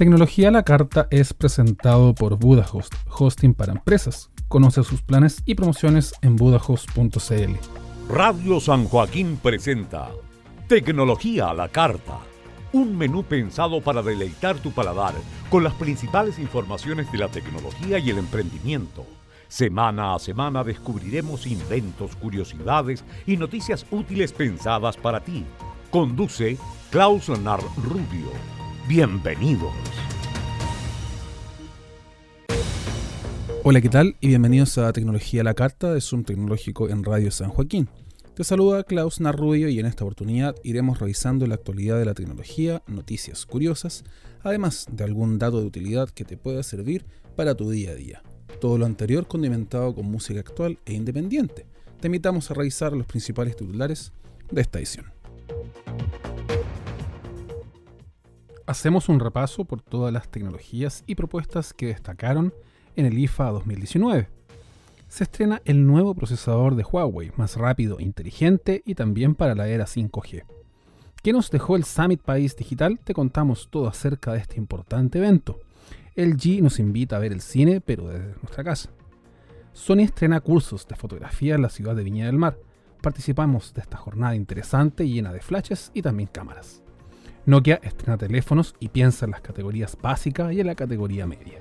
Tecnología a la Carta es presentado por Budahost, hosting para empresas. Conoce sus planes y promociones en budahost.cl. Radio San Joaquín presenta Tecnología a la Carta, un menú pensado para deleitar tu paladar con las principales informaciones de la tecnología y el emprendimiento. Semana a semana descubriremos inventos, curiosidades y noticias útiles pensadas para ti. Conduce Klaus Leonard Rubio. Bienvenidos. Hola, ¿qué tal? Y bienvenidos a Tecnología la Carta de Zoom Tecnológico en Radio San Joaquín. Te saluda Klaus Narrubio y en esta oportunidad iremos revisando la actualidad de la tecnología, noticias curiosas, además de algún dato de utilidad que te pueda servir para tu día a día. Todo lo anterior condimentado con música actual e independiente. Te invitamos a revisar los principales titulares de esta edición. Hacemos un repaso por todas las tecnologías y propuestas que destacaron en el IFA 2019. Se estrena el nuevo procesador de Huawei, más rápido, inteligente y también para la era 5G. ¿Qué nos dejó el Summit País Digital? Te contamos todo acerca de este importante evento. El G nos invita a ver el cine, pero desde nuestra casa. Sony estrena cursos de fotografía en la ciudad de Viña del Mar. Participamos de esta jornada interesante llena de flashes y también cámaras. Nokia estrena teléfonos y piensa en las categorías básicas y en la categoría media.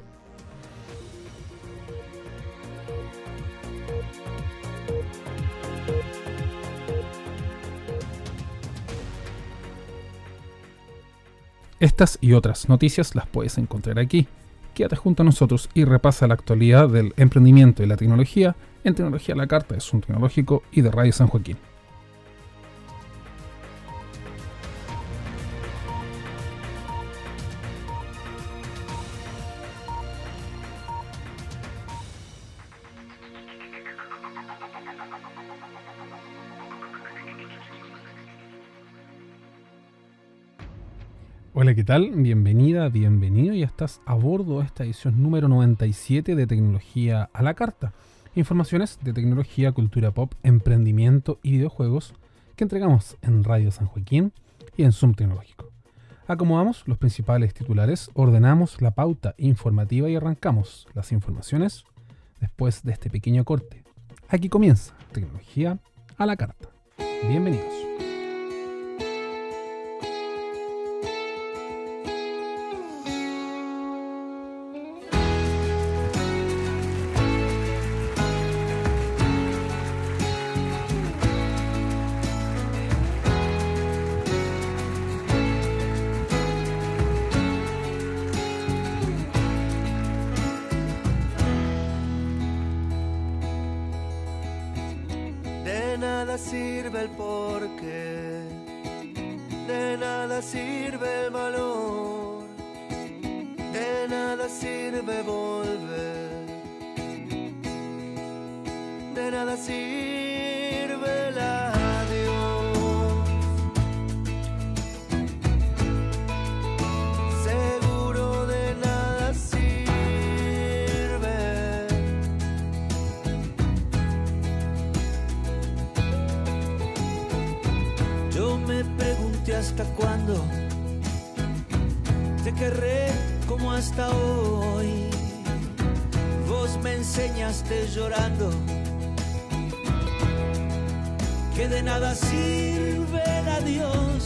Estas y otras noticias las puedes encontrar aquí. Quédate junto a nosotros y repasa la actualidad del emprendimiento y la tecnología en Tecnología la Carta de Zoom Tecnológico y de Radio San Joaquín. ¿Qué tal? Bienvenida, bienvenido. Ya estás a bordo de esta edición número 97 de Tecnología a la Carta. Informaciones de tecnología, cultura pop, emprendimiento y videojuegos que entregamos en Radio San Joaquín y en Zoom Tecnológico. Acomodamos los principales titulares, ordenamos la pauta informativa y arrancamos las informaciones después de este pequeño corte. Aquí comienza Tecnología a la Carta. Bienvenidos. Me pregunté hasta cuándo te querré como hasta hoy. Vos me enseñaste llorando que de nada sirve el adiós.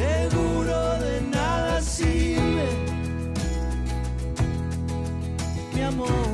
Seguro de nada sirve mi amor.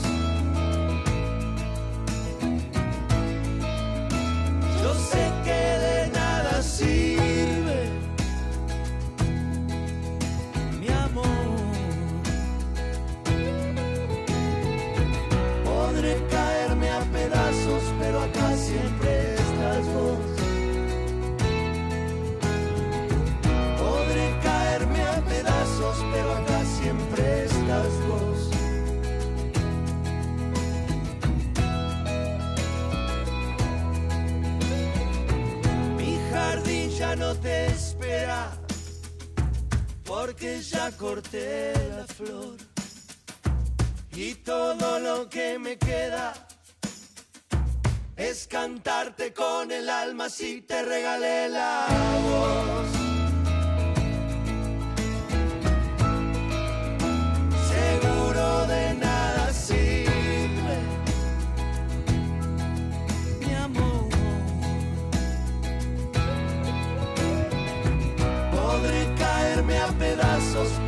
Corté la flor. Y todo lo que me queda es cantarte con el alma si te regalé la voz.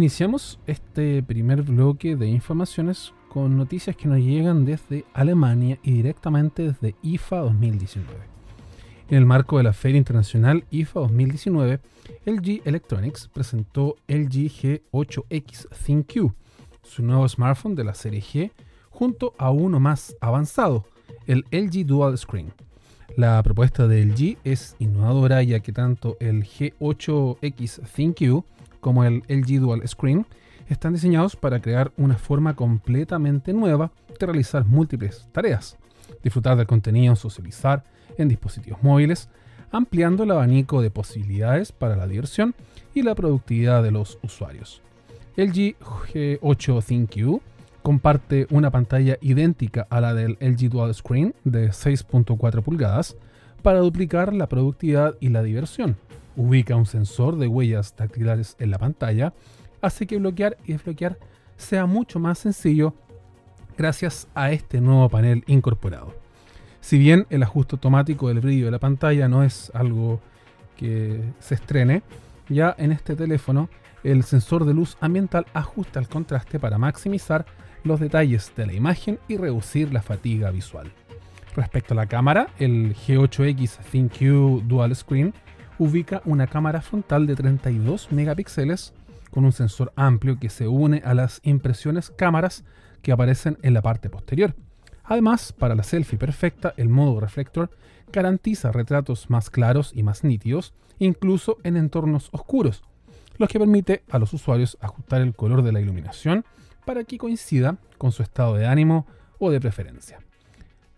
Iniciamos este primer bloque de informaciones con noticias que nos llegan desde Alemania y directamente desde IFA 2019. En el marco de la Feria Internacional IFA 2019, LG Electronics presentó LG G8X ThinQ, su nuevo smartphone de la serie G, junto a uno más avanzado, el LG Dual Screen. La propuesta de LG es innovadora ya que tanto el G8X ThinQ como el LG Dual Screen están diseñados para crear una forma completamente nueva de realizar múltiples tareas, disfrutar del contenido, socializar en dispositivos móviles, ampliando el abanico de posibilidades para la diversión y la productividad de los usuarios. LG G8 ThinQ comparte una pantalla idéntica a la del LG Dual Screen de 6.4 pulgadas para duplicar la productividad y la diversión. Ubica un sensor de huellas dactilares en la pantalla, hace que bloquear y desbloquear sea mucho más sencillo gracias a este nuevo panel incorporado. Si bien el ajuste automático del brillo de la pantalla no es algo que se estrene, ya en este teléfono el sensor de luz ambiental ajusta el contraste para maximizar los detalles de la imagen y reducir la fatiga visual. Respecto a la cámara, el G8X ThinQ Dual Screen ubica una cámara frontal de 32 megapíxeles con un sensor amplio que se une a las impresiones cámaras que aparecen en la parte posterior. Además, para la selfie perfecta, el modo reflector garantiza retratos más claros y más nítidos, incluso en entornos oscuros, lo que permite a los usuarios ajustar el color de la iluminación para que coincida con su estado de ánimo o de preferencia.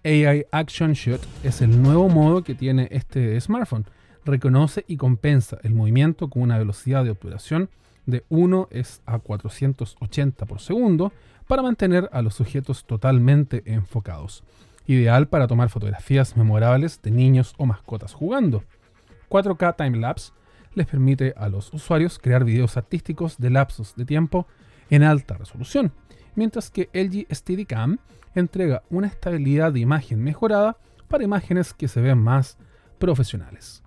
AI Action Shot es el nuevo modo que tiene este smartphone. Reconoce y compensa el movimiento con una velocidad de obturación de 1 es a 480 por segundo para mantener a los sujetos totalmente enfocados. Ideal para tomar fotografías memorables de niños o mascotas jugando. 4K Timelapse les permite a los usuarios crear videos artísticos de lapsos de tiempo en alta resolución, mientras que LG Steadicam entrega una estabilidad de imagen mejorada para imágenes que se ven más profesionales.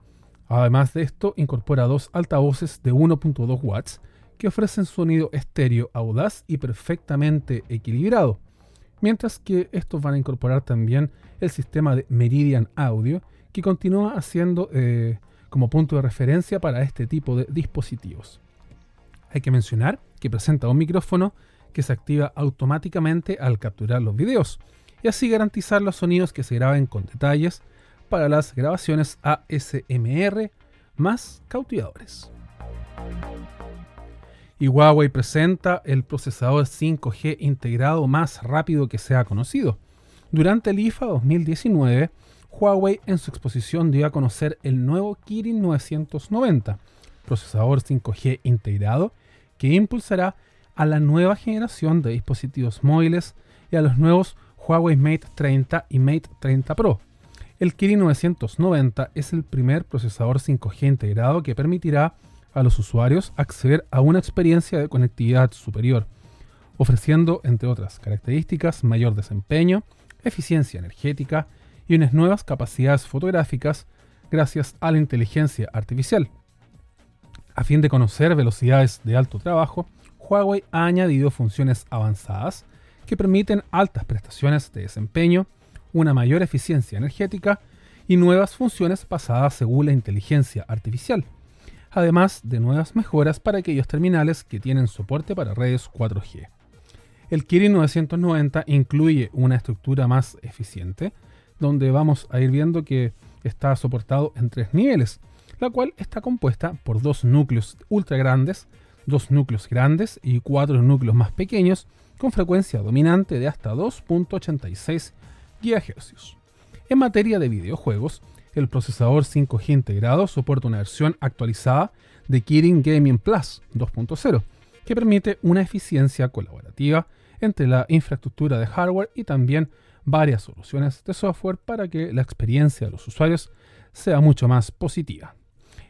Además de esto, incorpora dos altavoces de 1.2 watts que ofrecen sonido estéreo audaz y perfectamente equilibrado, mientras que estos van a incorporar también el sistema de Meridian Audio que continúa haciendo eh, como punto de referencia para este tipo de dispositivos. Hay que mencionar que presenta un micrófono que se activa automáticamente al capturar los videos y así garantizar los sonidos que se graben con detalles para las grabaciones ASMR más cautivadores. Y Huawei presenta el procesador 5G integrado más rápido que se ha conocido. Durante el IFA 2019, Huawei en su exposición dio a conocer el nuevo Kirin 990, procesador 5G integrado que impulsará a la nueva generación de dispositivos móviles y a los nuevos Huawei Mate 30 y Mate 30 Pro. El Kirin 990 es el primer procesador 5G integrado que permitirá a los usuarios acceder a una experiencia de conectividad superior. ofreciendo, entre otras características, mayor desempeño, eficiencia energética y unas nuevas capacidades fotográficas gracias a la inteligencia artificial. A fin de conocer velocidades de alto trabajo, Huawei ha añadido funciones avanzadas que permiten altas prestaciones de desempeño, una mayor eficiencia energética y nuevas funciones basadas según la inteligencia artificial, además de nuevas mejoras para aquellos terminales que tienen soporte para redes 4G. El Kirin 990 incluye una estructura más eficiente, donde vamos a ir viendo que está soportado en tres niveles, la cual está compuesta por dos núcleos ultra grandes, dos núcleos grandes y cuatro núcleos más pequeños con frecuencia dominante de hasta 2.86 GHz. En materia de videojuegos, el procesador 5G integrado soporta una versión actualizada de Kirin Gaming Plus 2.0, que permite una eficiencia colaborativa entre la infraestructura de hardware y también varias soluciones de software para que la experiencia de los usuarios sea mucho más positiva.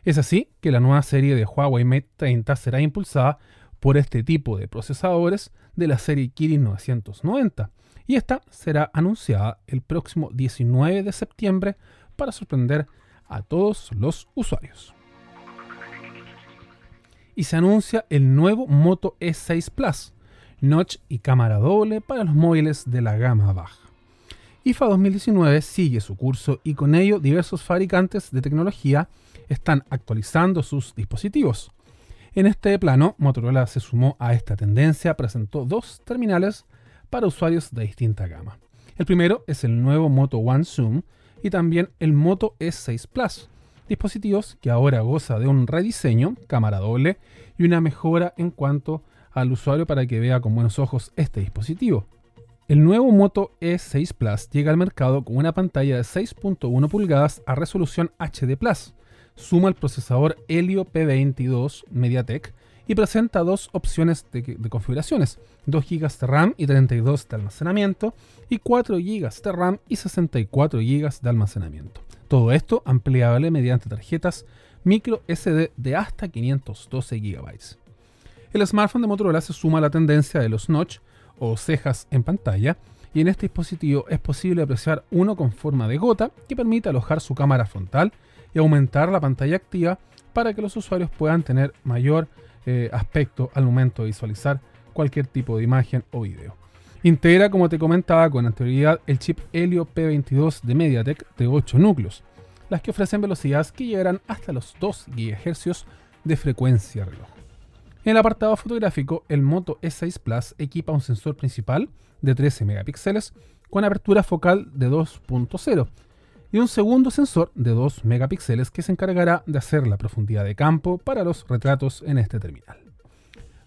Es así que la nueva serie de Huawei Mate 30 será impulsada por este tipo de procesadores de la serie Kirin 990 y esta será anunciada el próximo 19 de septiembre para sorprender a todos los usuarios. Y se anuncia el nuevo Moto E6 Plus, notch y cámara doble para los móviles de la gama baja. IFA 2019 sigue su curso y con ello diversos fabricantes de tecnología están actualizando sus dispositivos. En este plano, Motorola se sumó a esta tendencia, presentó dos terminales para usuarios de distinta gama. El primero es el nuevo Moto One Zoom y también el Moto S6 Plus, dispositivos que ahora goza de un rediseño, cámara doble y una mejora en cuanto al usuario para que vea con buenos ojos este dispositivo. El nuevo Moto E6 Plus llega al mercado con una pantalla de 6.1 pulgadas a resolución HD Plus, suma el procesador Helio P22 MediaTek y presenta dos opciones de, configuraciones, 2 GB de RAM y 32 de almacenamiento y 4 GB de RAM y 64 GB de almacenamiento. Todo esto ampliable mediante tarjetas micro SD de hasta 512 GB. El smartphone de Motorola se suma a la tendencia de los notch o cejas en pantalla y en este dispositivo es posible apreciar uno con forma de gota que permite alojar su cámara frontal y aumentar la pantalla activa para que los usuarios puedan tener mayor eh, aspecto al momento de visualizar cualquier tipo de imagen o video. Integra, como te comentaba con anterioridad, el chip Helio P22 de MediaTek de 8 núcleos, las que ofrecen velocidades que llegarán hasta los 2 GHz de frecuencia reloj. En el apartado fotográfico, el Moto E6 Plus equipa un sensor principal de 13 megapíxeles con apertura focal de 2.0 y un segundo sensor de 2 megapíxeles que se encargará de hacer la profundidad de campo para los retratos en este terminal.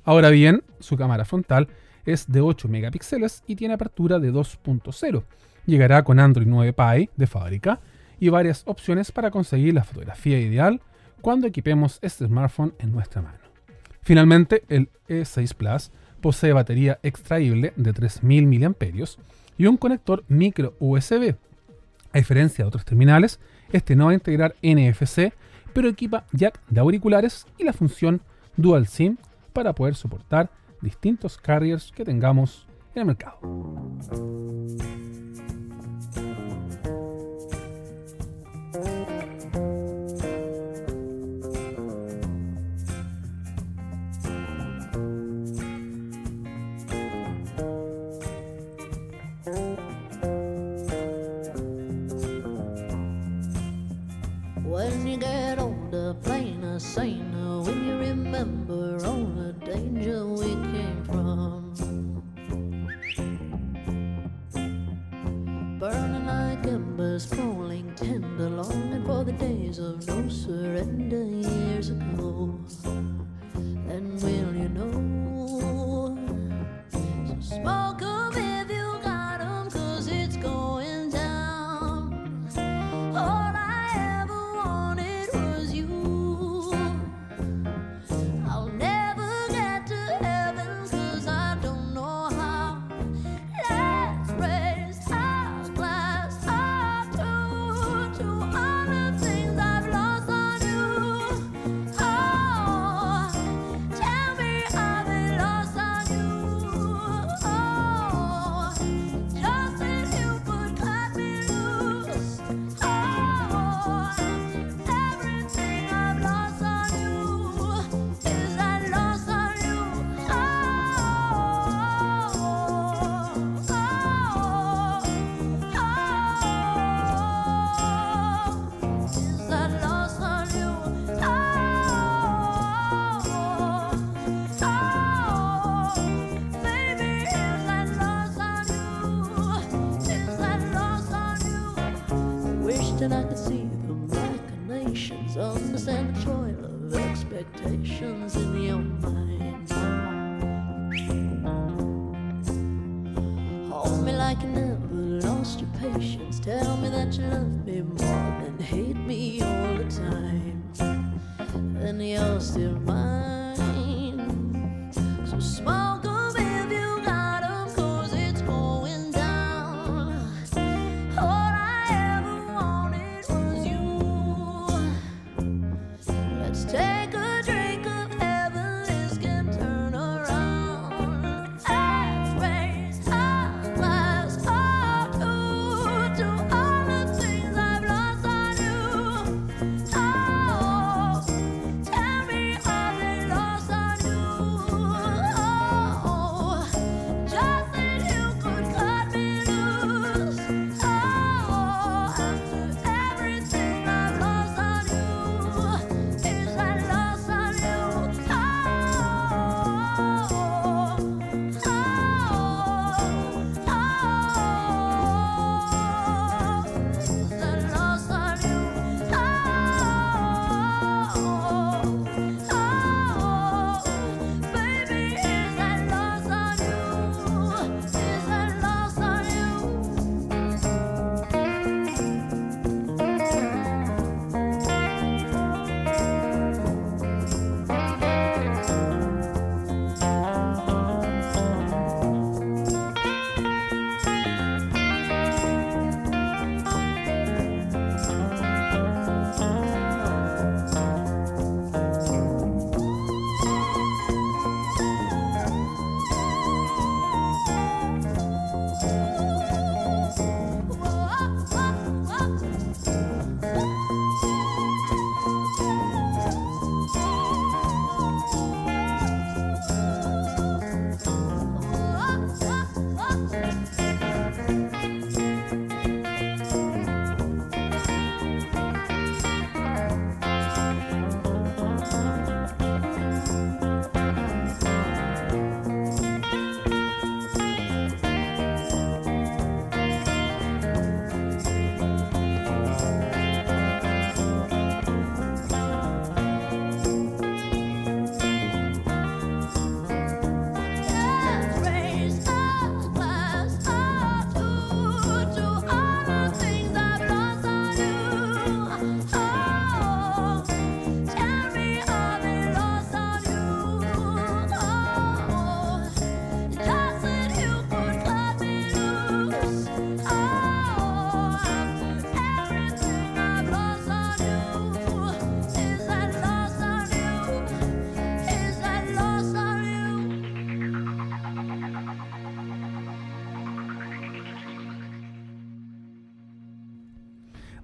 Ahora bien, su cámara frontal es de 8 megapíxeles y tiene apertura de 2.0. Llegará con Android 9 Pie de fábrica y varias opciones para conseguir la fotografía ideal cuando equipemos este smartphone en nuestra mano. Finalmente, el E6 Plus posee batería extraíble de 3000 mAh y un conector micro USB. A diferencia de otros terminales, este no va a integrar NFC, pero equipa jack de auriculares y la función Dual SIM para poder soportar distintos carriers que tengamos en el mercado. same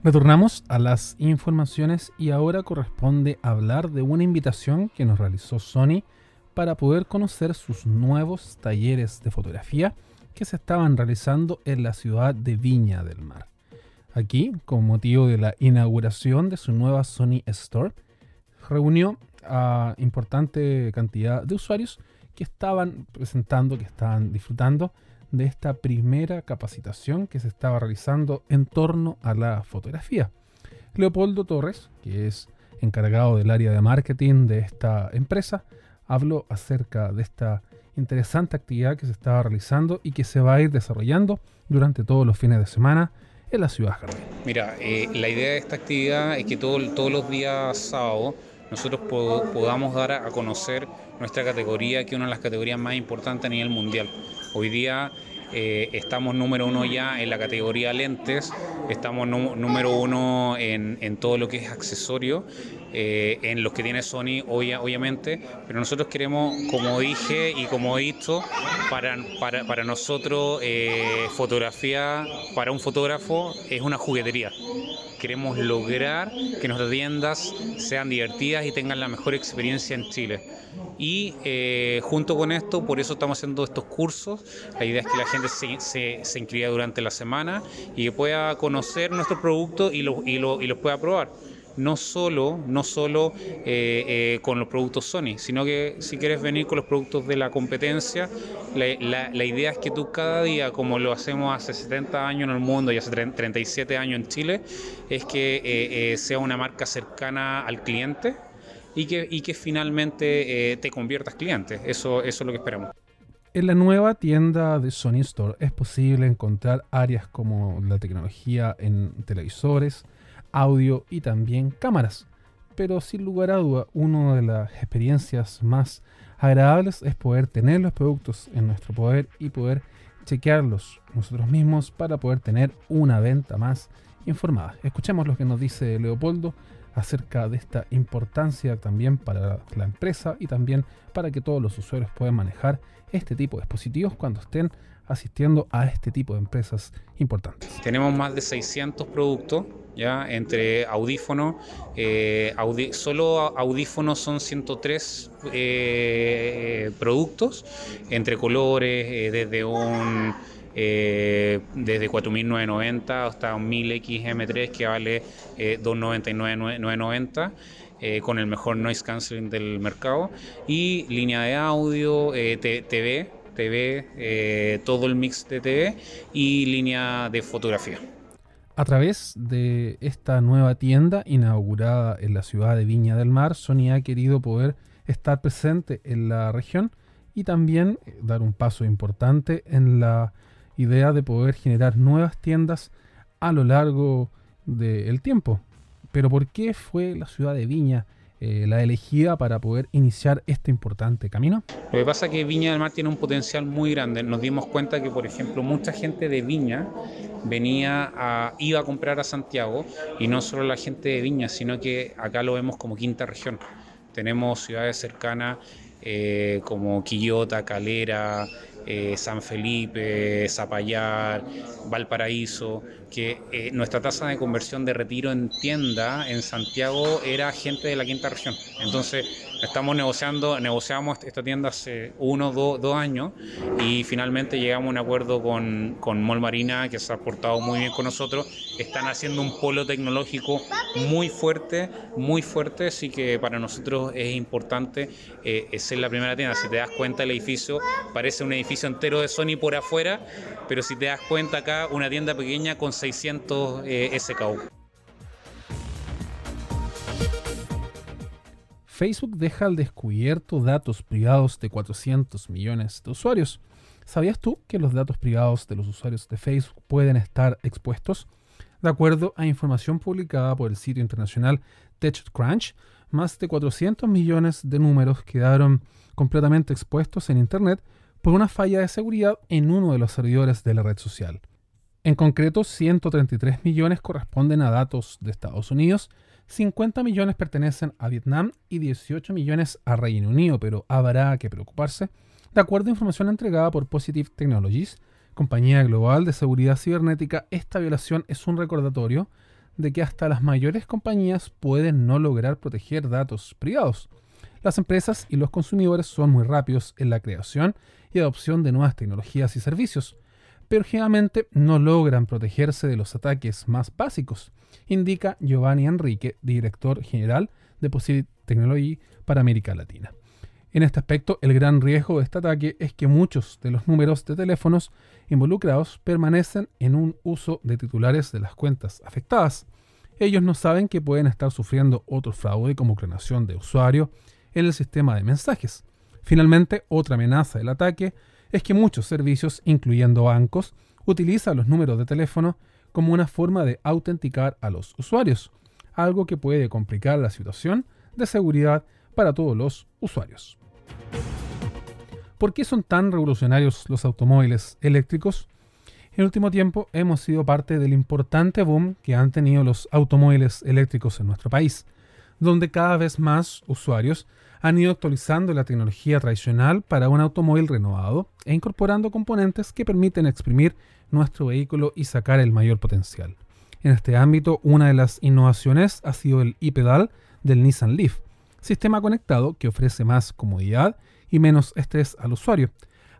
Retornamos a las informaciones y ahora corresponde hablar de una invitación que nos realizó Sony para poder conocer sus nuevos talleres de fotografía que se estaban realizando en la ciudad de Viña del Mar. Aquí, con motivo de la inauguración de su nueva Sony Store, reunió a importante cantidad de usuarios que estaban presentando, que estaban disfrutando de esta primera capacitación que se estaba realizando en torno a la fotografía. Leopoldo Torres, que es encargado del área de marketing de esta empresa, habló acerca de esta interesante actividad que se estaba realizando y que se va a ir desarrollando durante todos los fines de semana en la ciudad jardín. Mira, eh, la idea de esta actividad es que todo- todos los días sábado nosotros po- podamos dar a conocer nuestra categoría, que es una de las categorías más importantes a nivel mundial. Hoy día eh, estamos número uno ya en la categoría lentes, estamos número uno en, en todo lo que es accesorio, eh, en los que tiene Sony obvia- obviamente, pero nosotros queremos, como dije y como he dicho, para, para, para nosotros eh, fotografía, para un fotógrafo es una juguetería. Queremos lograr que nuestras tiendas sean divertidas y tengan la mejor experiencia en Chile. Y eh, junto con esto, por eso estamos haciendo estos cursos. La idea es que la gente se, se, inscriba durante la semana y que pueda conocer nuestros productos y, lo- y, lo- y los pueda probar. No solo, no solo eh, eh, con los productos Sony, sino que si quieres venir con los productos de la competencia, la, la, idea es que tú cada día, como lo hacemos hace 70 años en el mundo y hace 37 años en Chile, es que eh, sea una marca cercana al cliente y que, y que finalmente te conviertas cliente. Eso, eso es lo que esperamos. En la nueva tienda de Sony Store es posible encontrar áreas como la tecnología en televisores, audio y también cámaras. Pero sin lugar a duda, una de las experiencias más agradables es poder tener los productos en nuestro poder y poder chequearlos nosotros mismos para poder tener una venta más informada. Escuchemos lo que nos dice Leopoldo acerca de esta importancia también para la empresa y también para que todos los usuarios puedan manejar este tipo de dispositivos cuando estén asistiendo a este tipo de empresas importantes. Tenemos más de 600 productos, ya entre audífonos, eh, solo audífonos son 103 eh, productos, entre colores, eh, desde un... desde 4.990 hasta un 1000XM3 que vale 299.990 con el mejor noise cancelling del mercado y línea de audio, TV, TV, eh, todo el mix de TV y línea de fotografía. A través de esta nueva tienda inaugurada en la ciudad de Viña del Mar, Sony ha querido poder estar presente en la región y también eh, dar un paso importante en la idea de poder generar nuevas tiendas a lo largo del tiempo. Pero ¿por qué fue la ciudad de Viña eh, la elegida para poder iniciar este importante camino? Lo que pasa es que Viña del Mar tiene un potencial muy grande. Nos dimos cuenta que, por ejemplo, mucha gente de Viña venía a, iba a comprar a Santiago y no solo la gente de Viña, sino que acá lo vemos como quinta región. Tenemos ciudades cercanas eh, como Quillota, Calera, eh, San Felipe, Zapallar, Valparaíso, que eh, nuestra tasa de conversión de retiro en tienda en Santiago era gente de la quinta región. Entonces, estamos negociando, negociamos esta tienda hace uno, dos, dos años y finalmente llegamos a un acuerdo con, con Mol Marina, que se ha portado muy bien con nosotros. Están haciendo un polo tecnológico muy fuerte, muy fuerte, así que para nosotros es importante eh, ser la primera tienda. Si te das cuenta, el edificio parece un edificio entero de Sony por afuera, pero si te das cuenta acá, una tienda pequeña con 600 eh, SKU. Facebook deja al descubierto datos privados de 400 millones de usuarios. ¿Sabías tú que los datos privados de los usuarios de Facebook pueden estar expuestos? De acuerdo a información publicada por el sitio internacional TechCrunch, más de 400 millones de números quedaron completamente expuestos en Internet por una falla de seguridad en uno de los servidores de la red social. En concreto, 133 millones corresponden a datos de Estados Unidos, 50 millones pertenecen a Vietnam y 18 millones a Reino Unido, pero habrá que preocuparse. De acuerdo a información entregada por Positive Technologies, compañía global de seguridad cibernética, esta violación es un recordatorio de que hasta las mayores compañías pueden no lograr proteger datos privados. Las empresas y los consumidores son muy rápidos en la creación y adopción de nuevas tecnologías y servicios, pero generalmente no logran protegerse de los ataques más básicos, indica Giovanni Enrique, director general de Positive Technology para América Latina. En este aspecto, el gran riesgo de este ataque es que muchos de los números de teléfonos involucrados permanecen en un uso de titulares de las cuentas afectadas. Ellos no saben que pueden estar sufriendo otro fraude como clonación de usuario en el sistema de mensajes. Finalmente, otra amenaza del ataque es que muchos servicios, incluyendo bancos, utilizan los números de teléfono como una forma de autenticar a los usuarios, algo que puede complicar la situación de seguridad para todos los usuarios. ¿Por qué son tan revolucionarios los automóviles eléctricos? En el último tiempo hemos sido parte del importante boom que han tenido los automóviles eléctricos en nuestro país, donde cada vez más usuarios han ido actualizando la tecnología tradicional para un automóvil renovado e incorporando componentes que permiten exprimir nuestro vehículo y sacar el mayor potencial. En este ámbito, una de las innovaciones ha sido el e-pedal del Nissan Leaf, sistema conectado que ofrece más comodidad y menos estrés al usuario,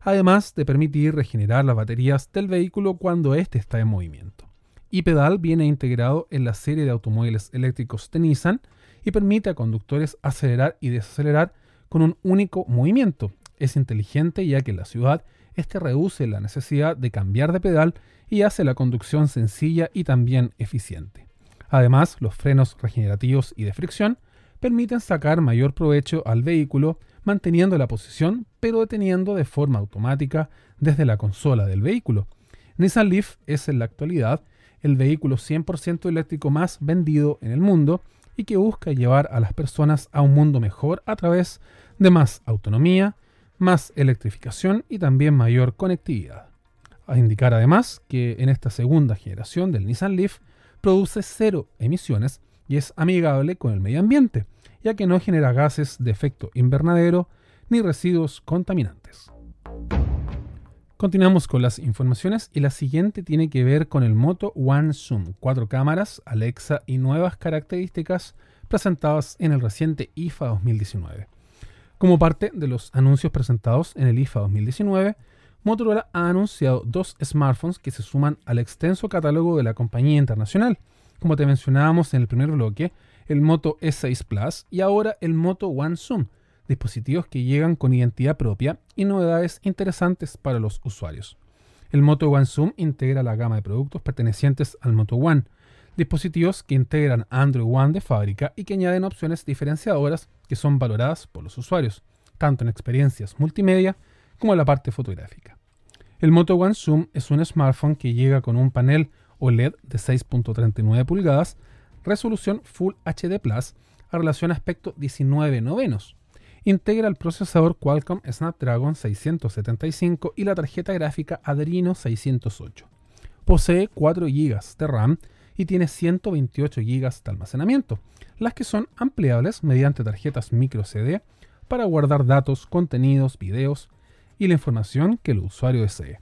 además de permitir regenerar las baterías del vehículo cuando éste está en movimiento. y pedal viene integrado en la serie de automóviles eléctricos de Nissan y permite a conductores acelerar y desacelerar con un único movimiento. Es inteligente ya que en la ciudad este reduce la necesidad de cambiar de pedal y hace la conducción sencilla y también eficiente. Además, los frenos regenerativos y de fricción permiten sacar mayor provecho al vehículo manteniendo la posición pero deteniendo de forma automática desde la consola del vehículo. Nissan Leaf es en la actualidad el vehículo 100% eléctrico más vendido en el mundo y que busca llevar a las personas a un mundo mejor a través de más autonomía, más electrificación y también mayor conectividad. A indicar además que en esta segunda generación del Nissan Leaf produce cero emisiones y es amigable con el medio ambiente, ya que no genera gases de efecto invernadero ni residuos contaminantes. Continuamos con las informaciones y la siguiente tiene que ver con el Moto One Zoom, cuatro cámaras, Alexa y nuevas características presentadas en el reciente IFA 2019. Como parte de los anuncios presentados en el IFA 2019, Motorola ha anunciado dos smartphones que se suman al extenso catálogo de la compañía internacional, como te mencionábamos en el primer bloque, el Moto E6 Plus y ahora el Moto One Zoom, dispositivos que llegan con identidad propia y novedades interesantes para los usuarios. El Moto One Zoom integra la gama de productos pertenecientes al Moto One, dispositivos que integran Android One de fábrica y que añaden opciones diferenciadoras que son valoradas por los usuarios, tanto en experiencias multimedia como en la parte fotográfica. El Moto One Zoom es un smartphone que llega con un panel OLED de 6.39 pulgadas, resolución Full HD Plus a relación aspecto 19 novenos. Integra el procesador Qualcomm Snapdragon 675 y la tarjeta gráfica Adreno 608. Posee 4 GB de RAM y tiene 128 GB de almacenamiento, las que son ampliables mediante tarjetas micro CD para guardar datos, contenidos, videos y la información que el usuario desee.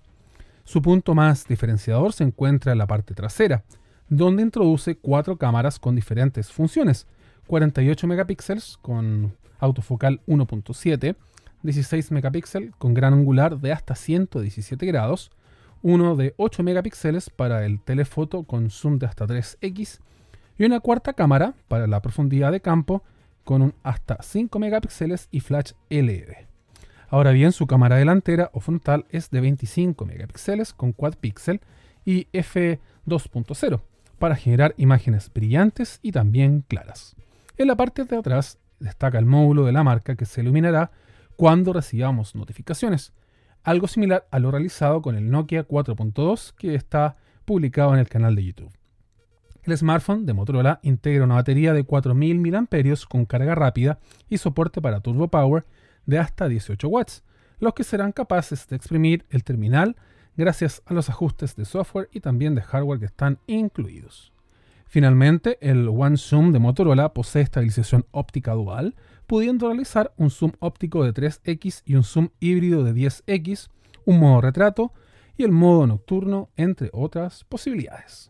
Su punto más diferenciador se encuentra en la parte trasera, donde introduce cuatro cámaras con diferentes funciones, 48 megapíxeles con autofocal 1.7, 16 megapíxeles con gran angular de hasta 117 grados, uno de 8 megapíxeles para el telefoto con zoom de hasta 3x y una cuarta cámara para la profundidad de campo con un hasta 5 megapíxeles y flash LED. Ahora bien, su cámara delantera o frontal es de 25 megapíxeles con quad pixel y f2.0 para generar imágenes brillantes y también claras. En la parte de atrás destaca el módulo de la marca que se iluminará cuando recibamos notificaciones, algo similar a lo realizado con el Nokia 4.2 que está publicado en el canal de YouTube. El smartphone de Motorola integra una batería de 4000 mAh con carga rápida y soporte para Turbo Power de hasta 18 watts, los que serán capaces de exprimir el terminal gracias a los ajustes de software y también de hardware que están incluidos. Finalmente, el One Zoom de Motorola posee estabilización óptica dual, pudiendo realizar un zoom óptico de 3x y un zoom híbrido de 10x, un modo retrato y el modo nocturno, entre otras posibilidades.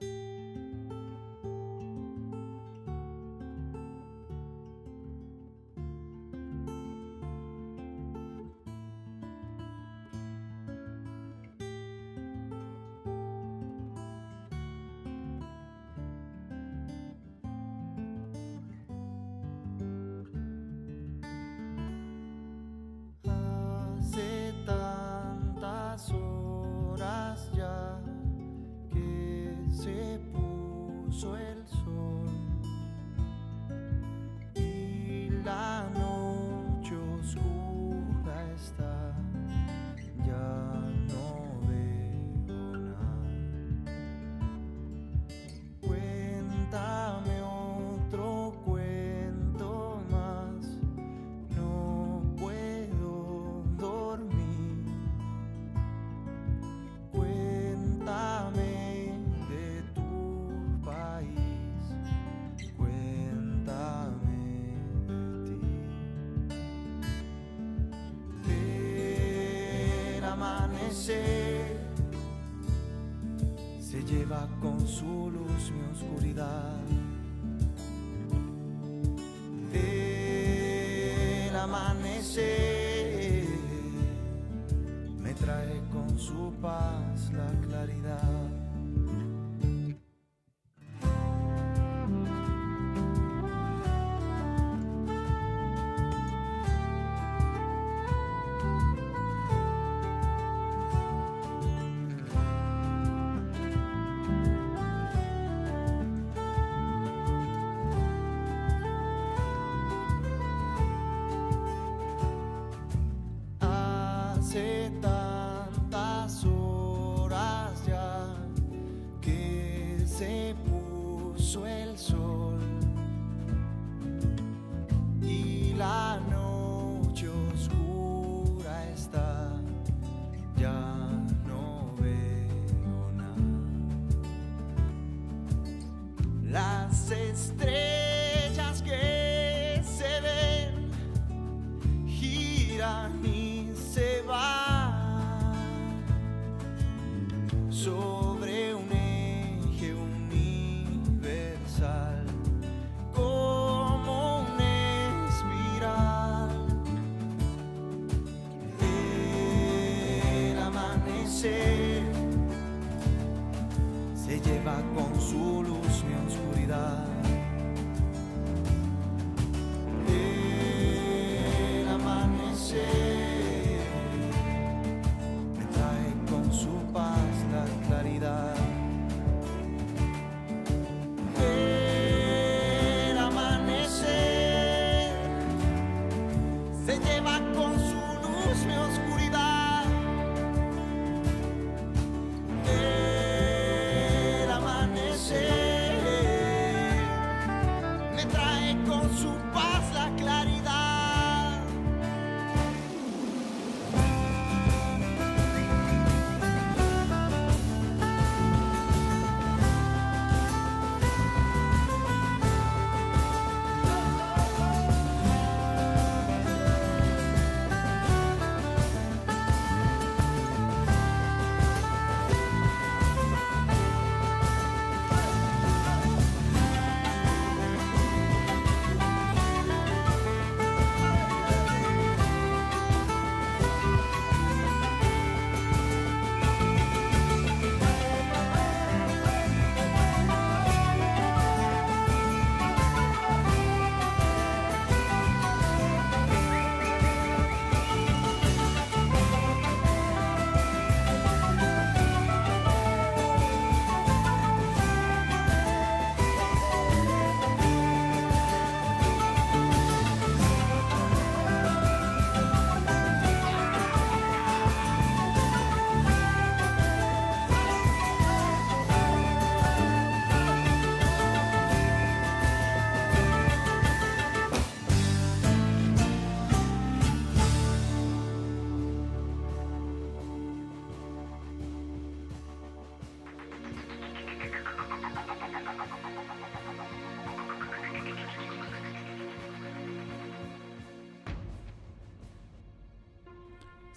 Hace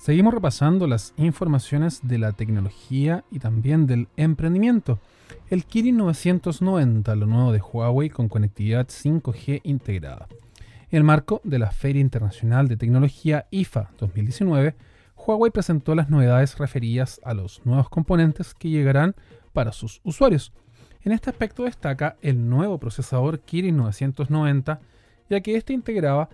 Seguimos repasando las informaciones de la tecnología y también del emprendimiento. El Kirin 990, lo nuevo de Huawei con conectividad 5G integrada. En el marco de la Feria Internacional de Tecnología IFA 2019, Huawei presentó las novedades referidas a los nuevos componentes que llegarán para sus usuarios. En este aspecto destaca el nuevo procesador Kirin 990, ya que este integraba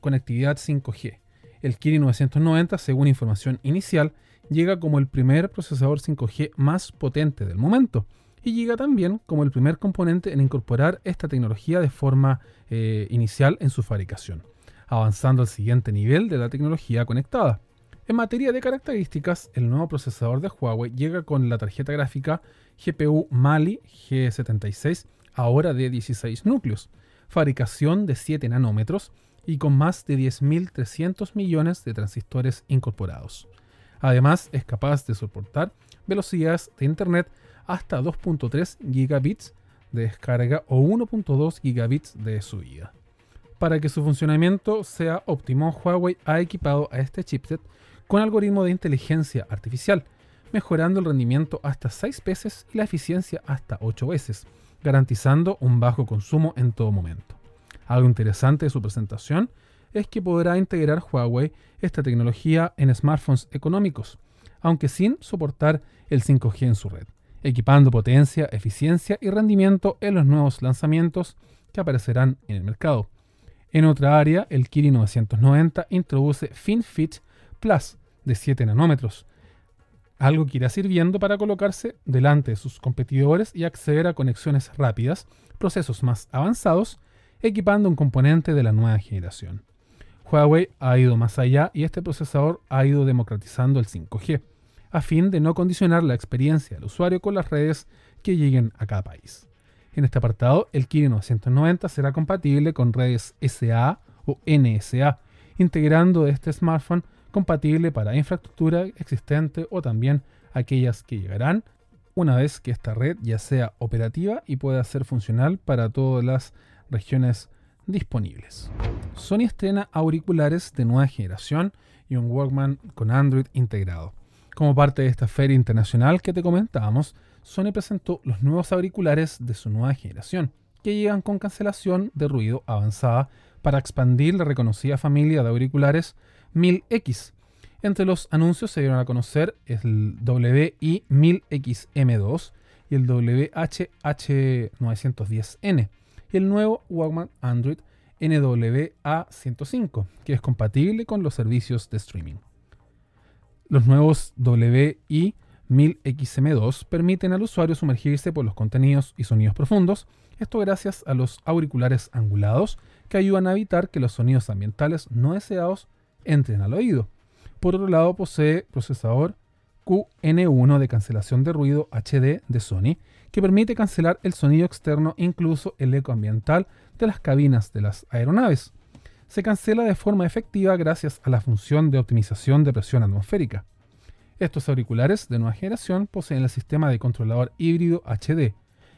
conectividad 5G. El Kirin 990, según información inicial, llega como el primer procesador 5G más potente del momento y llega también como el primer componente en incorporar esta tecnología de forma eh, inicial en su fabricación, avanzando al siguiente nivel de la tecnología conectada. En materia de características, el nuevo procesador de Huawei llega con la tarjeta gráfica GPU Mali G76, ahora de 16 núcleos, fabricación de 7 nanómetros y con más de 10.300 millones de transistores incorporados. Además, es capaz de soportar velocidades de Internet hasta 2.3 gigabits de descarga o 1.2 gigabits de subida. Para que su funcionamiento sea óptimo, Huawei ha equipado a este chipset con algoritmo de inteligencia artificial, mejorando el rendimiento hasta 6 veces y la eficiencia hasta 8 veces, garantizando un bajo consumo en todo momento. Algo interesante de su presentación es que podrá integrar Huawei esta tecnología en smartphones económicos, aunque sin soportar el 5G en su red, equipando potencia, eficiencia y rendimiento en los nuevos lanzamientos que aparecerán en el mercado. En otra área, el Kirin 990 introduce FinFit Plus de 7 nanómetros, algo que irá sirviendo para colocarse delante de sus competidores y acceder a conexiones rápidas, procesos más avanzados, equipando un componente de la nueva generación. Huawei ha ido más allá y este procesador ha ido democratizando el 5G, a fin de no condicionar la experiencia del usuario con las redes que lleguen a cada país. En este apartado, el Kirin 990 será compatible con redes SA o NSA, integrando este smartphone compatible para infraestructura existente o también aquellas que llegarán una vez que esta red ya sea operativa y pueda ser funcional para todas las regiones disponibles. Sony estrena auriculares de nueva generación y un Walkman con Android integrado. Como parte de esta feria internacional que te comentábamos, Sony presentó los nuevos auriculares de su nueva generación, que llegan con cancelación de ruido avanzada para expandir la reconocida familia de auriculares 1000X. Entre los anuncios se dieron a conocer el WI-1000XM2 y el WH-H910N y el nuevo Walkman Android NWA105, que es compatible con los servicios de streaming. Los nuevos WI-1000XM2 permiten al usuario sumergirse por los contenidos y sonidos profundos, esto gracias a los auriculares angulados que ayudan a evitar que los sonidos ambientales no deseados entren al oído. Por otro lado, posee procesador QN1 de cancelación de ruido HD de Sony, que permite cancelar el sonido externo, incluso el eco ambiental de las cabinas de las aeronaves se cancela de forma efectiva gracias a la función de optimización de presión atmosférica. Estos auriculares de nueva generación poseen el sistema de controlador híbrido HD,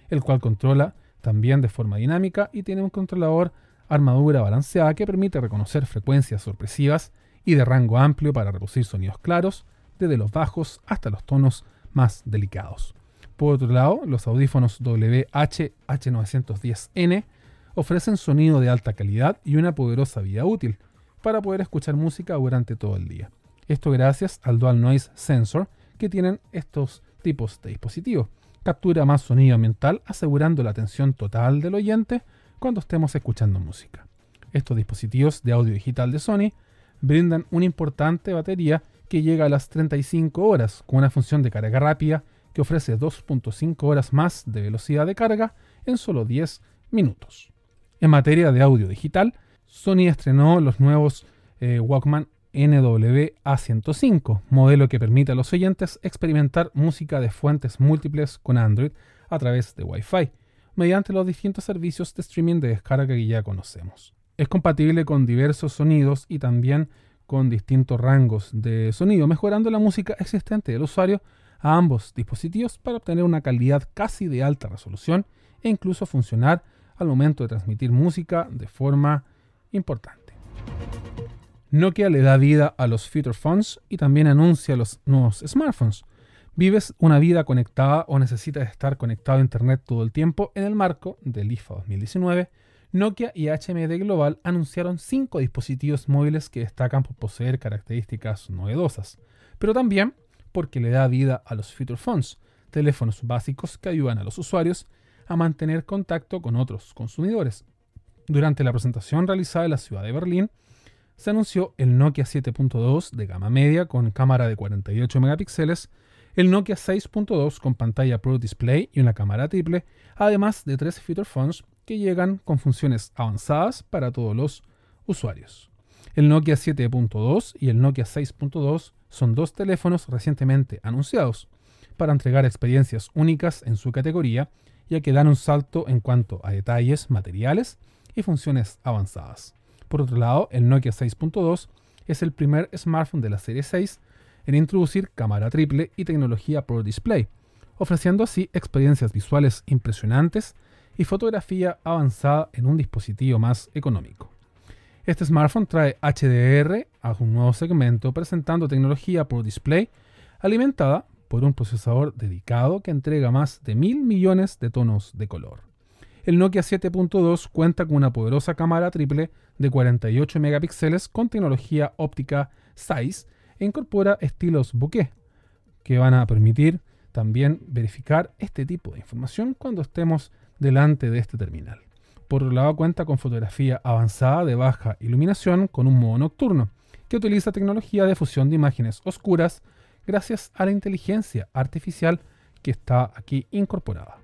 el cual controla también de forma dinámica y tiene un controlador armadura balanceada que permite reconocer frecuencias sorpresivas y de rango amplio para reducir sonidos claros, desde los bajos hasta los tonos más delicados. Por otro lado, los audífonos WH-H910N ofrecen sonido de alta calidad y una poderosa vida útil para poder escuchar música durante todo el día. Esto gracias al Dual Noise Sensor que tienen estos tipos de dispositivos. Captura más sonido ambiental asegurando la atención total del oyente cuando estemos escuchando música. Estos dispositivos de audio digital de Sony brindan una importante batería que llega a las 35 horas con una función de carga rápida que ofrece 2.5 horas más de velocidad de carga en solo 10 minutos. En materia de audio digital, Sony estrenó los nuevos eh, Walkman NWA105, modelo que permite a los oyentes experimentar música de fuentes múltiples con Android a través de Wi-Fi, mediante los distintos servicios de streaming de descarga que ya conocemos. Es compatible con diversos sonidos y también con distintos rangos de sonido, mejorando la música existente del usuario a ambos dispositivos para obtener una calidad casi de alta resolución e incluso funcionar al momento de transmitir música de forma importante. Nokia le da vida a los Future Phones y también anuncia los nuevos smartphones. ¿Vives una vida conectada o necesitas estar conectado a Internet todo el tiempo? En el marco del IFA 2019, Nokia y HMD Global anunciaron cinco dispositivos móviles que destacan por poseer características novedosas, pero también porque le da vida a los Future Phones, teléfonos básicos que ayudan a los usuarios a mantener contacto con otros consumidores. Durante la presentación realizada en la ciudad de Berlín, se anunció el Nokia 7.2 de gama media con cámara de 48 megapíxeles, el Nokia 6.2 con pantalla Pro Display y una cámara triple, además de tres feature phones que llegan con funciones avanzadas para todos los usuarios. El Nokia 7.2 y el Nokia 6.2 son dos teléfonos recientemente anunciados para entregar experiencias únicas en su categoría ya que dan un salto en cuanto a detalles materiales y funciones avanzadas. Por otro lado, el Nokia 6.2 es el primer smartphone de la serie 6 en introducir cámara triple y tecnología Pro Display, ofreciendo así experiencias visuales impresionantes y fotografía avanzada en un dispositivo más económico. Este smartphone trae HDR a un nuevo segmento presentando tecnología Pro Display alimentada por un procesador dedicado que entrega más de mil millones de tonos de color. El Nokia 7.2 cuenta con una poderosa cámara triple de 48 megapíxeles con tecnología óptica SAIS e incorpora estilos bokeh, que van a permitir también verificar este tipo de información cuando estemos delante de este terminal. Por lado, cuenta con fotografía avanzada de baja iluminación con un modo nocturno, que utiliza tecnología de fusión de imágenes oscuras gracias a la inteligencia artificial que está aquí incorporada.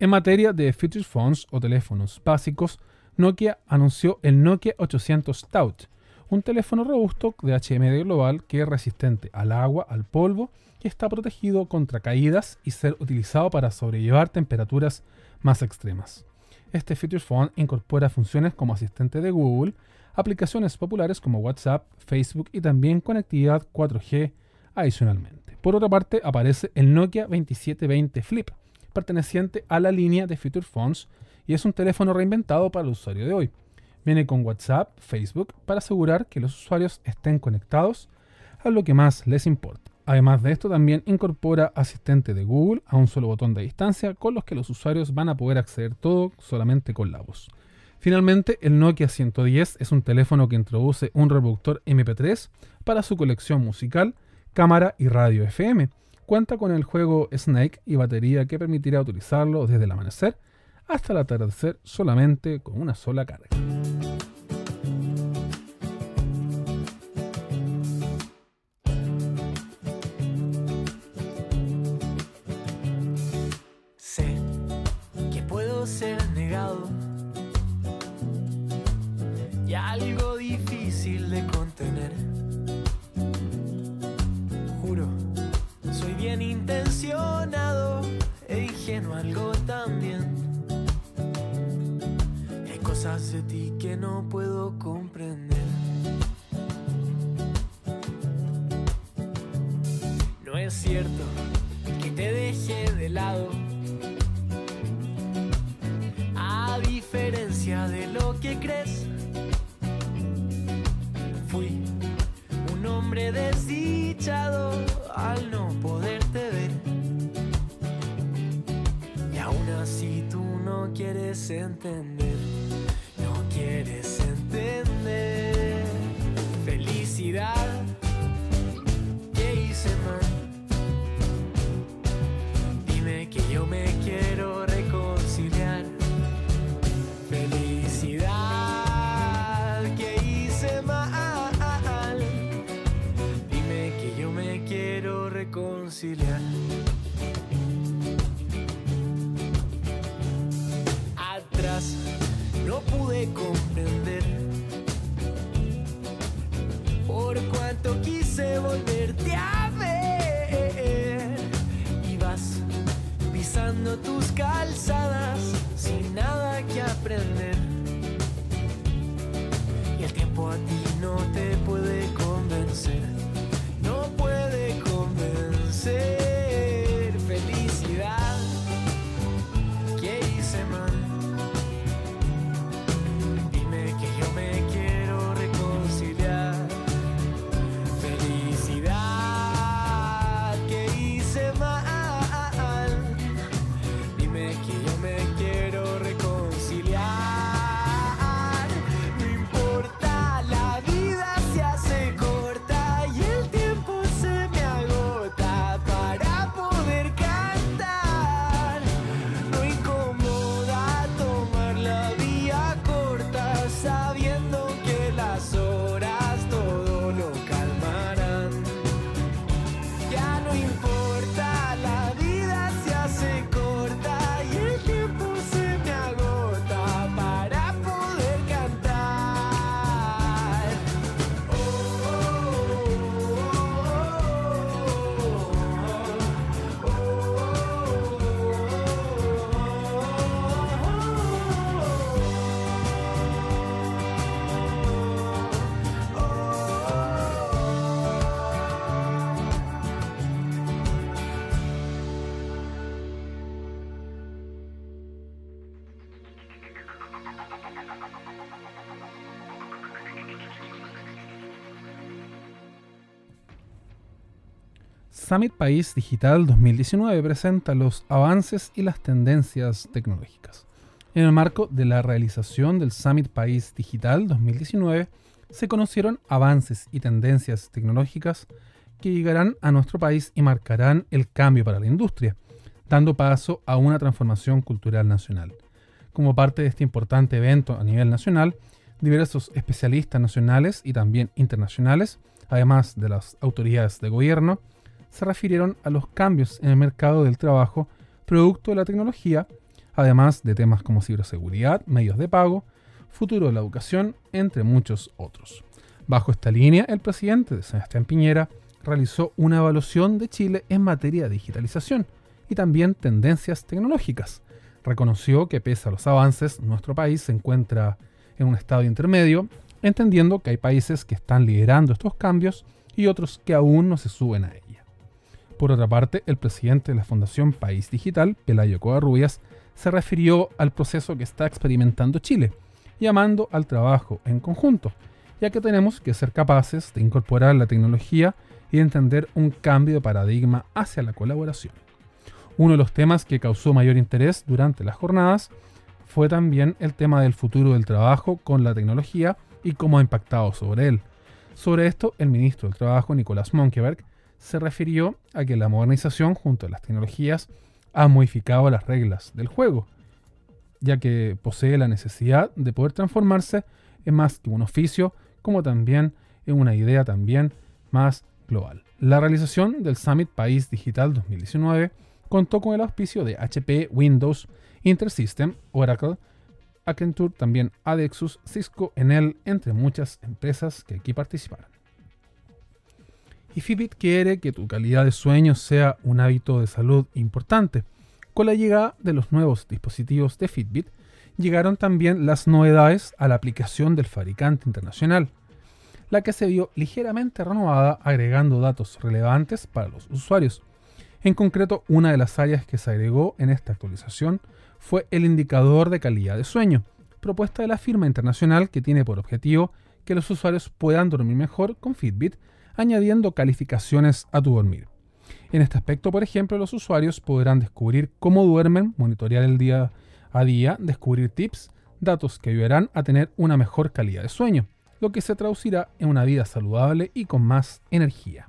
En materia de feature phones o teléfonos básicos, Nokia anunció el Nokia 800 Tout, un teléfono robusto de HMD global que es resistente al agua, al polvo, que está protegido contra caídas y ser utilizado para sobrellevar temperaturas más extremas. Este Feature Phone incorpora funciones como asistente de Google, aplicaciones populares como WhatsApp, Facebook y también conectividad 4G adicionalmente. Por otra parte, aparece el Nokia 2720 Flip, perteneciente a la línea de Feature Phones y es un teléfono reinventado para el usuario de hoy. Viene con WhatsApp, Facebook, para asegurar que los usuarios estén conectados a lo que más les importa. Además de esto, también incorpora asistente de Google a un solo botón de distancia con los que los usuarios van a poder acceder todo solamente con la voz. Finalmente, el Nokia 110 es un teléfono que introduce un reproductor MP3 para su colección musical, cámara y radio FM. Cuenta con el juego Snake y batería que permitirá utilizarlo desde el amanecer hasta el atardecer solamente con una sola carga. Cosas de ti que no puedo comprender. No es cierto que te dejé de lado. A diferencia de lo que crees, fui un hombre desdichado al no poderte ver. Y aún así tú no quieres entender, Que hice mal? Dime que yo me quiero quise volverte a ver. Y vas pisando tus calzadas sin nada que aprender. Y el tiempo a ti no te puede Summit País Digital 2019 presenta los avances y las tendencias tecnológicas. En el marco de la realización del Summit País Digital 2019, se conocieron avances y tendencias tecnológicas que llegarán a nuestro país y marcarán el cambio para la industria, dando paso a una transformación cultural nacional. Como parte de este importante evento a nivel nacional, diversos especialistas nacionales y también internacionales, además de las autoridades de gobierno, se refirieron a los cambios en el mercado del trabajo producto de la tecnología, además de temas como ciberseguridad, medios de pago, futuro de la educación, entre muchos otros. Bajo esta línea, el presidente de Sebastián Piñera realizó una evaluación de Chile en materia de digitalización y también tendencias tecnológicas. Reconoció que pese a los avances, nuestro país se encuentra en un estado intermedio, entendiendo que hay países que están liderando estos cambios y otros que aún no se suben a ella. Por otra parte, el presidente de la Fundación País Digital, Pelayo Covarrubias, se refirió al proceso que está experimentando Chile, llamando al trabajo en conjunto, ya que tenemos que ser capaces de incorporar la tecnología y entender un cambio de paradigma hacia la colaboración. Uno de los temas que causó mayor interés durante las jornadas fue también el tema del futuro del trabajo con la tecnología y cómo ha impactado sobre él. Sobre esto, el ministro del Trabajo, Nicolás Monkeberg, se refirió a que la modernización junto a las tecnologías ha modificado las reglas del juego, ya que posee la necesidad de poder transformarse en más que un oficio, como también en una idea también más global. La realización del Summit País Digital 2019 contó con el auspicio de HP, Windows, Intersystem, Oracle, Accenture, también Adexus, Cisco, Enel, entre muchas empresas que aquí participaron. Y Fitbit quiere que tu calidad de sueño sea un hábito de salud importante. Con la llegada de los nuevos dispositivos de Fitbit, llegaron también las novedades a la aplicación del fabricante internacional, la que se vio ligeramente renovada agregando datos relevantes para los usuarios. En concreto, una de las áreas que se agregó en esta actualización fue el indicador de calidad de sueño, propuesta de la firma internacional que tiene por objetivo que los usuarios puedan dormir mejor con Fitbit, añadiendo calificaciones a tu dormir. En este aspecto, por ejemplo, los usuarios podrán descubrir cómo duermen, monitorear el día a día, descubrir tips, datos que ayudarán a tener una mejor calidad de sueño, lo que se traducirá en una vida saludable y con más energía.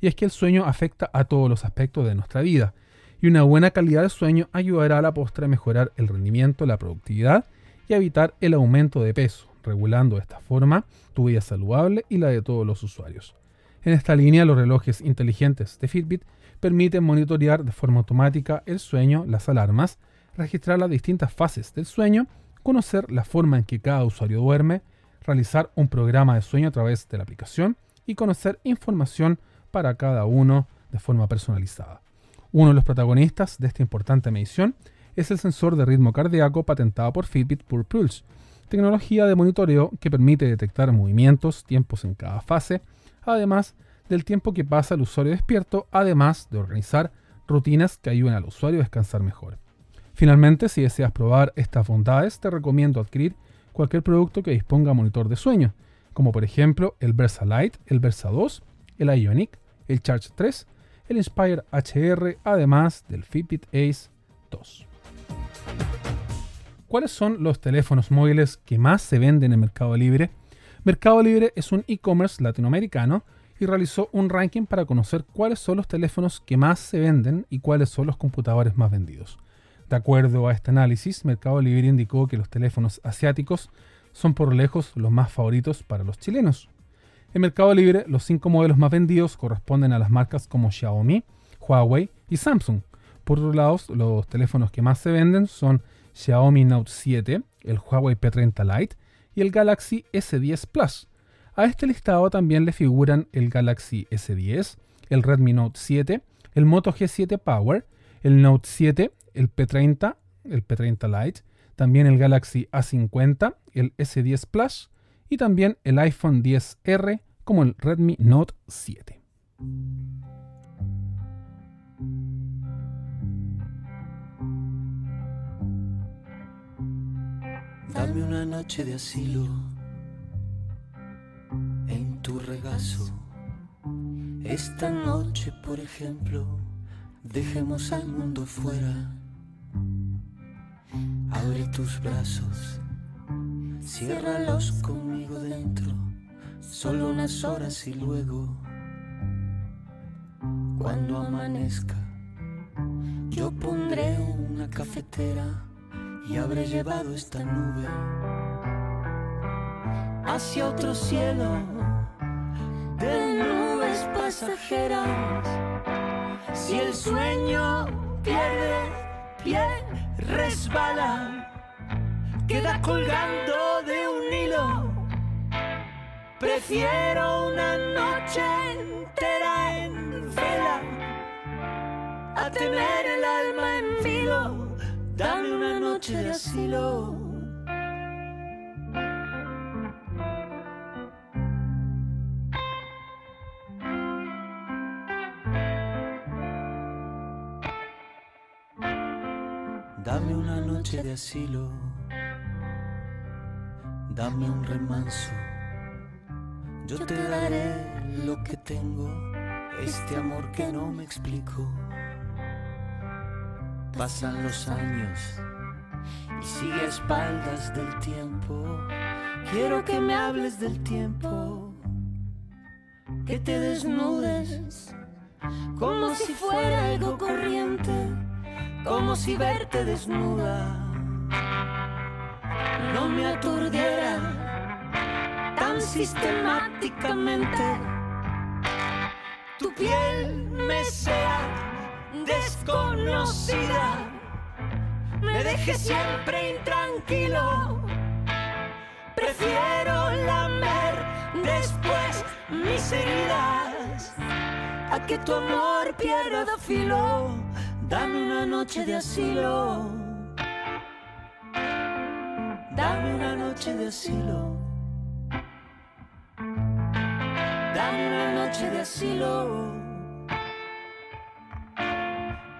Y es que el sueño afecta a todos los aspectos de nuestra vida, y una buena calidad de sueño ayudará a la postre a mejorar el rendimiento, la productividad y evitar el aumento de peso, regulando de esta forma tu vida saludable y la de todos los usuarios. En esta línea, los relojes inteligentes de Fitbit permiten monitorear de forma automática el sueño, las alarmas, registrar las distintas fases del sueño, conocer la forma en que cada usuario duerme, realizar un programa de sueño a través de la aplicación y conocer información para cada uno de forma personalizada. Uno de los protagonistas de esta importante medición es el sensor de ritmo cardíaco patentado por Fitbit Pure Pulse, tecnología de monitoreo que permite detectar movimientos, tiempos en cada fase, además del tiempo que pasa el usuario despierto, además de organizar rutinas que ayuden al usuario a descansar mejor. Finalmente, si deseas probar estas bondades, te recomiendo adquirir cualquier producto que disponga monitor de sueño, como por ejemplo el Versa Lite, el Versa 2, el Ionic, el Charge 3, el Inspire HR, además del Fitbit Ace 2. ¿Cuáles son los teléfonos móviles que más se venden en Mercado Libre? Mercado Libre es un e-commerce latinoamericano y realizó un ranking para conocer cuáles son los teléfonos que más se venden y cuáles son los computadores más vendidos. De acuerdo a este análisis, Mercado Libre indicó que los teléfonos asiáticos son por lejos los más favoritos para los chilenos. En Mercado Libre, los cinco modelos más vendidos corresponden a las marcas como Xiaomi, Huawei y Samsung. Por otro lado, los teléfonos que más se venden son Xiaomi Note 7, el Huawei P30 Lite el Galaxy S10 Plus. A este listado también le figuran el Galaxy S10, el Redmi Note 7, el Moto G7 Power, el Note 7, el P30, el P30 Lite, también el Galaxy A50, el S10 Plus y también el iPhone 10R como el Redmi Note 7. Dame una noche de asilo en tu regazo. Esta noche, por ejemplo, dejemos al mundo fuera. Abre tus brazos, ciérralos conmigo dentro, solo unas horas y luego, cuando amanezca, yo pondré una cafetera y habré llevado esta nube hacia otro cielo de nubes pasajeras. Si el sueño pierde pie, resbala, queda colgando de un hilo Prefiero una noche entera en vela a tener el alma en filo. Dame una noche de asilo. Dame una noche de asilo. Dame un remanso. Yo te daré lo que tengo, este amor que no me explico. Pasan los años y sigue a espaldas del tiempo. Quiero que me hables del tiempo, que te desnudes como si fuera algo corriente, como si verte desnuda no me aturdiera tan sistemáticamente. Tu piel me sea desconocida, me deje siempre intranquilo. Prefiero lamer después mis heridas a que tu amor pierda filo. Dame una noche de asilo. Dame una noche de asilo. Dame una noche de asilo.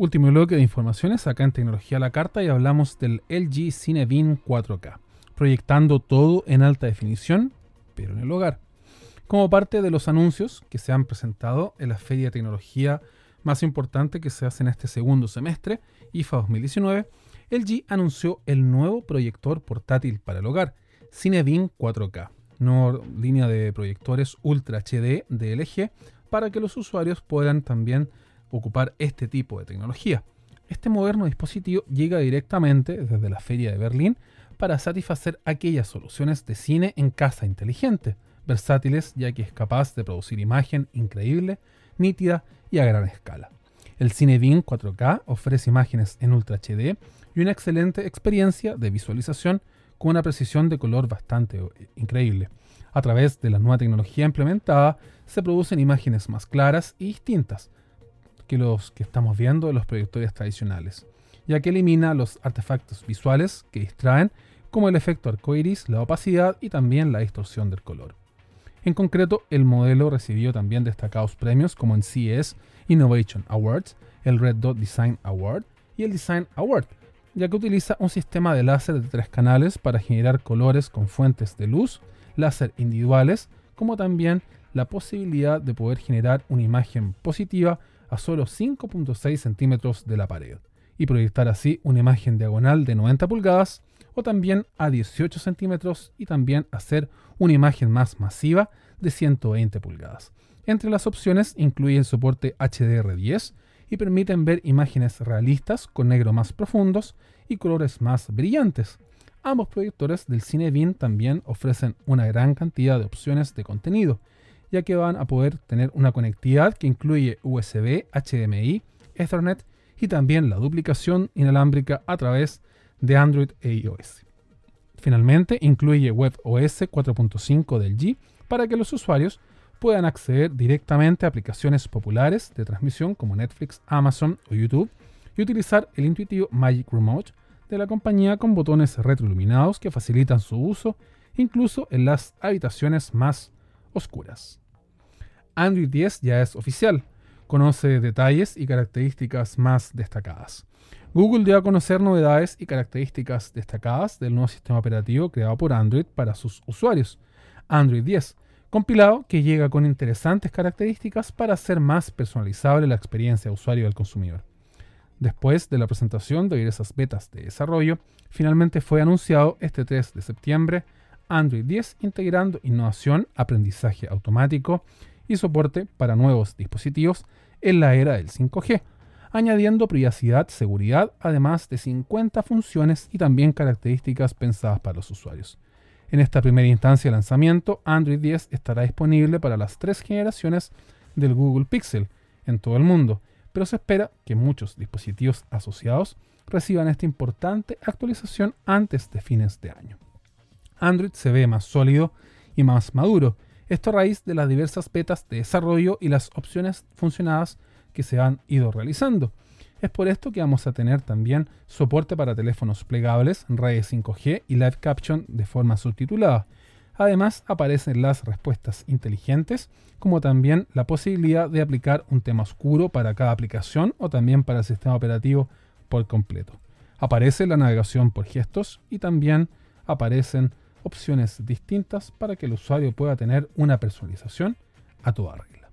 Último bloque de informaciones acá en Tecnología a la Carta y hablamos del LG Cinebeam 4K, proyectando todo en alta definición, pero en el hogar. Como parte de los anuncios que se han presentado en la Feria de Tecnología más importante que se hace en este segundo semestre, IFA 2019, LG anunció el nuevo proyector portátil para el hogar, Cinebeam 4K, nueva línea de proyectores Ultra HD de LG para que los usuarios puedan también ocupar este tipo de tecnología. Este moderno dispositivo llega directamente desde la feria de Berlín para satisfacer aquellas soluciones de cine en casa inteligente, versátiles ya que es capaz de producir imagen increíble, nítida y a gran escala. El Cinebeam 4K ofrece imágenes en Ultra HD y una excelente experiencia de visualización con una precisión de color bastante eh, increíble. A través de la nueva tecnología implementada se producen imágenes más claras y distintas que los que estamos viendo en los proyectores tradicionales, ya que elimina los artefactos visuales que distraen como el efecto arcoiris, la opacidad y también la distorsión del color. En concreto, el modelo recibió también destacados premios como en CES Innovation Awards, el Red Dot Design Award y el Design Award, ya que utiliza un sistema de láser de tres canales para generar colores con fuentes de luz, láser individuales, como también la posibilidad de poder generar una imagen positiva a solo 5.6 centímetros de la pared y proyectar así una imagen diagonal de 90 pulgadas o también a 18 centímetros y también hacer una imagen más masiva de 120 pulgadas. Entre las opciones incluyen soporte HDR10 y permiten ver imágenes realistas con negro más profundos y colores más brillantes. Ambos proyectores del Cinebeam también ofrecen una gran cantidad de opciones de contenido, ya que van a poder tener una conectividad que incluye USB, HDMI, Ethernet y también la duplicación inalámbrica a través de Android e iOS. Finalmente, incluye WebOS 4.5 del G para que los usuarios puedan acceder directamente a aplicaciones populares de transmisión como Netflix, Amazon o YouTube y utilizar el intuitivo Magic Remote de la compañía con botones retroiluminados que facilitan su uso incluso en las habitaciones más oscuras. Android 10 ya es oficial, conoce detalles y características más destacadas. Google dio a conocer novedades y características destacadas del nuevo sistema operativo creado por Android para sus usuarios, Android 10, compilado que llega con interesantes características para hacer más personalizable la experiencia de usuario del consumidor. Después de la presentación de diversas betas de desarrollo, finalmente fue anunciado este 3 de septiembre Android 10 integrando innovación, aprendizaje automático y soporte para nuevos dispositivos en la era del 5G, añadiendo privacidad, seguridad, además de 50 funciones y también características pensadas para los usuarios. En esta primera instancia de lanzamiento, Android 10 estará disponible para las tres generaciones del Google Pixel en todo el mundo, pero se espera que muchos dispositivos asociados reciban esta importante actualización antes de fines de año. Android se ve más sólido y más maduro, esto a raíz de las diversas betas de desarrollo y las opciones funcionadas que se han ido realizando. Es por esto que vamos a tener también soporte para teléfonos plegables, redes 5G y live caption de forma subtitulada. Además aparecen las respuestas inteligentes, como también la posibilidad de aplicar un tema oscuro para cada aplicación o también para el sistema operativo por completo. Aparece la navegación por gestos y también aparecen opciones distintas para que el usuario pueda tener una personalización a toda regla.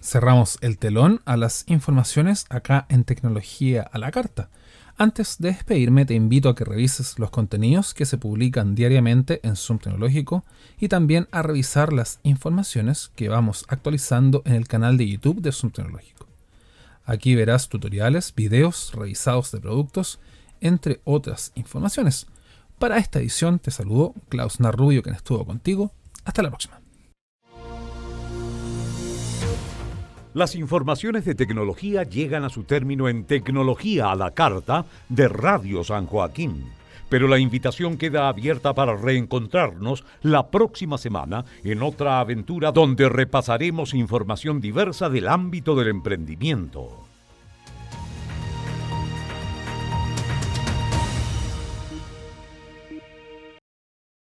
Cerramos el telón a las informaciones acá en Tecnología a la Carta. Antes de despedirme te invito a que revises los contenidos que se publican diariamente en Zoom Tecnológico y también a revisar las informaciones que vamos actualizando en el canal de YouTube de Zoom Tecnológico. Aquí verás tutoriales, videos revisados de productos, entre otras informaciones. Para esta edición te saludo Klaus Narrubio, quien estuvo contigo. Hasta la próxima. Las informaciones de tecnología llegan a su término en Tecnología a la Carta de Radio San Joaquín. Pero la invitación queda abierta para reencontrarnos la próxima semana en otra aventura donde repasaremos información diversa del ámbito del emprendimiento.